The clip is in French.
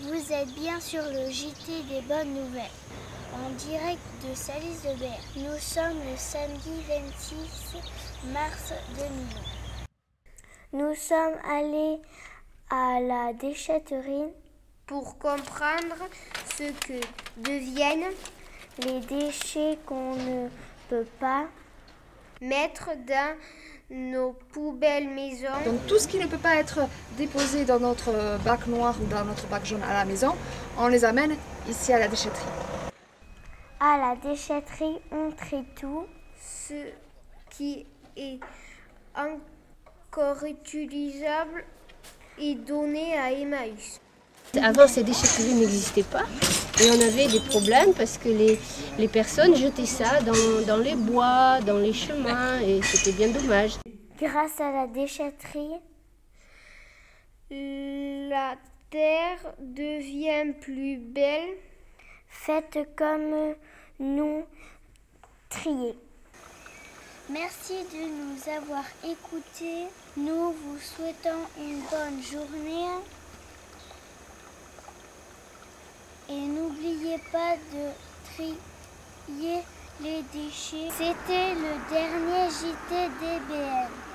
Vous êtes bien sur le JT des bonnes nouvelles. En direct de Salis de. Nous sommes le samedi 26 mars 2020. Nous sommes allés à la déchetterie pour comprendre ce que deviennent les déchets qu'on ne peut pas mettre dans nos poubelles maison. Donc tout ce qui ne peut pas être déposé dans notre bac noir ou dans notre bac jaune à la maison, on les amène ici à la déchetterie. À la déchetterie, on trie tout. Ce qui est encore utilisable est donné à Emmaüs. Avant, ces déchetteries n'existaient pas et on avait des problèmes parce que les, les personnes jetaient ça dans, dans, les bois, dans les chemins et c'était bien dommage. Grâce à la déchetterie, la terre devient plus belle. Faites comme nous trier. Merci de nous avoir écoutés. Nous vous souhaitons une bonne journée. Et n'oubliez pas de trier les déchets. C'était le dernier JT DBL.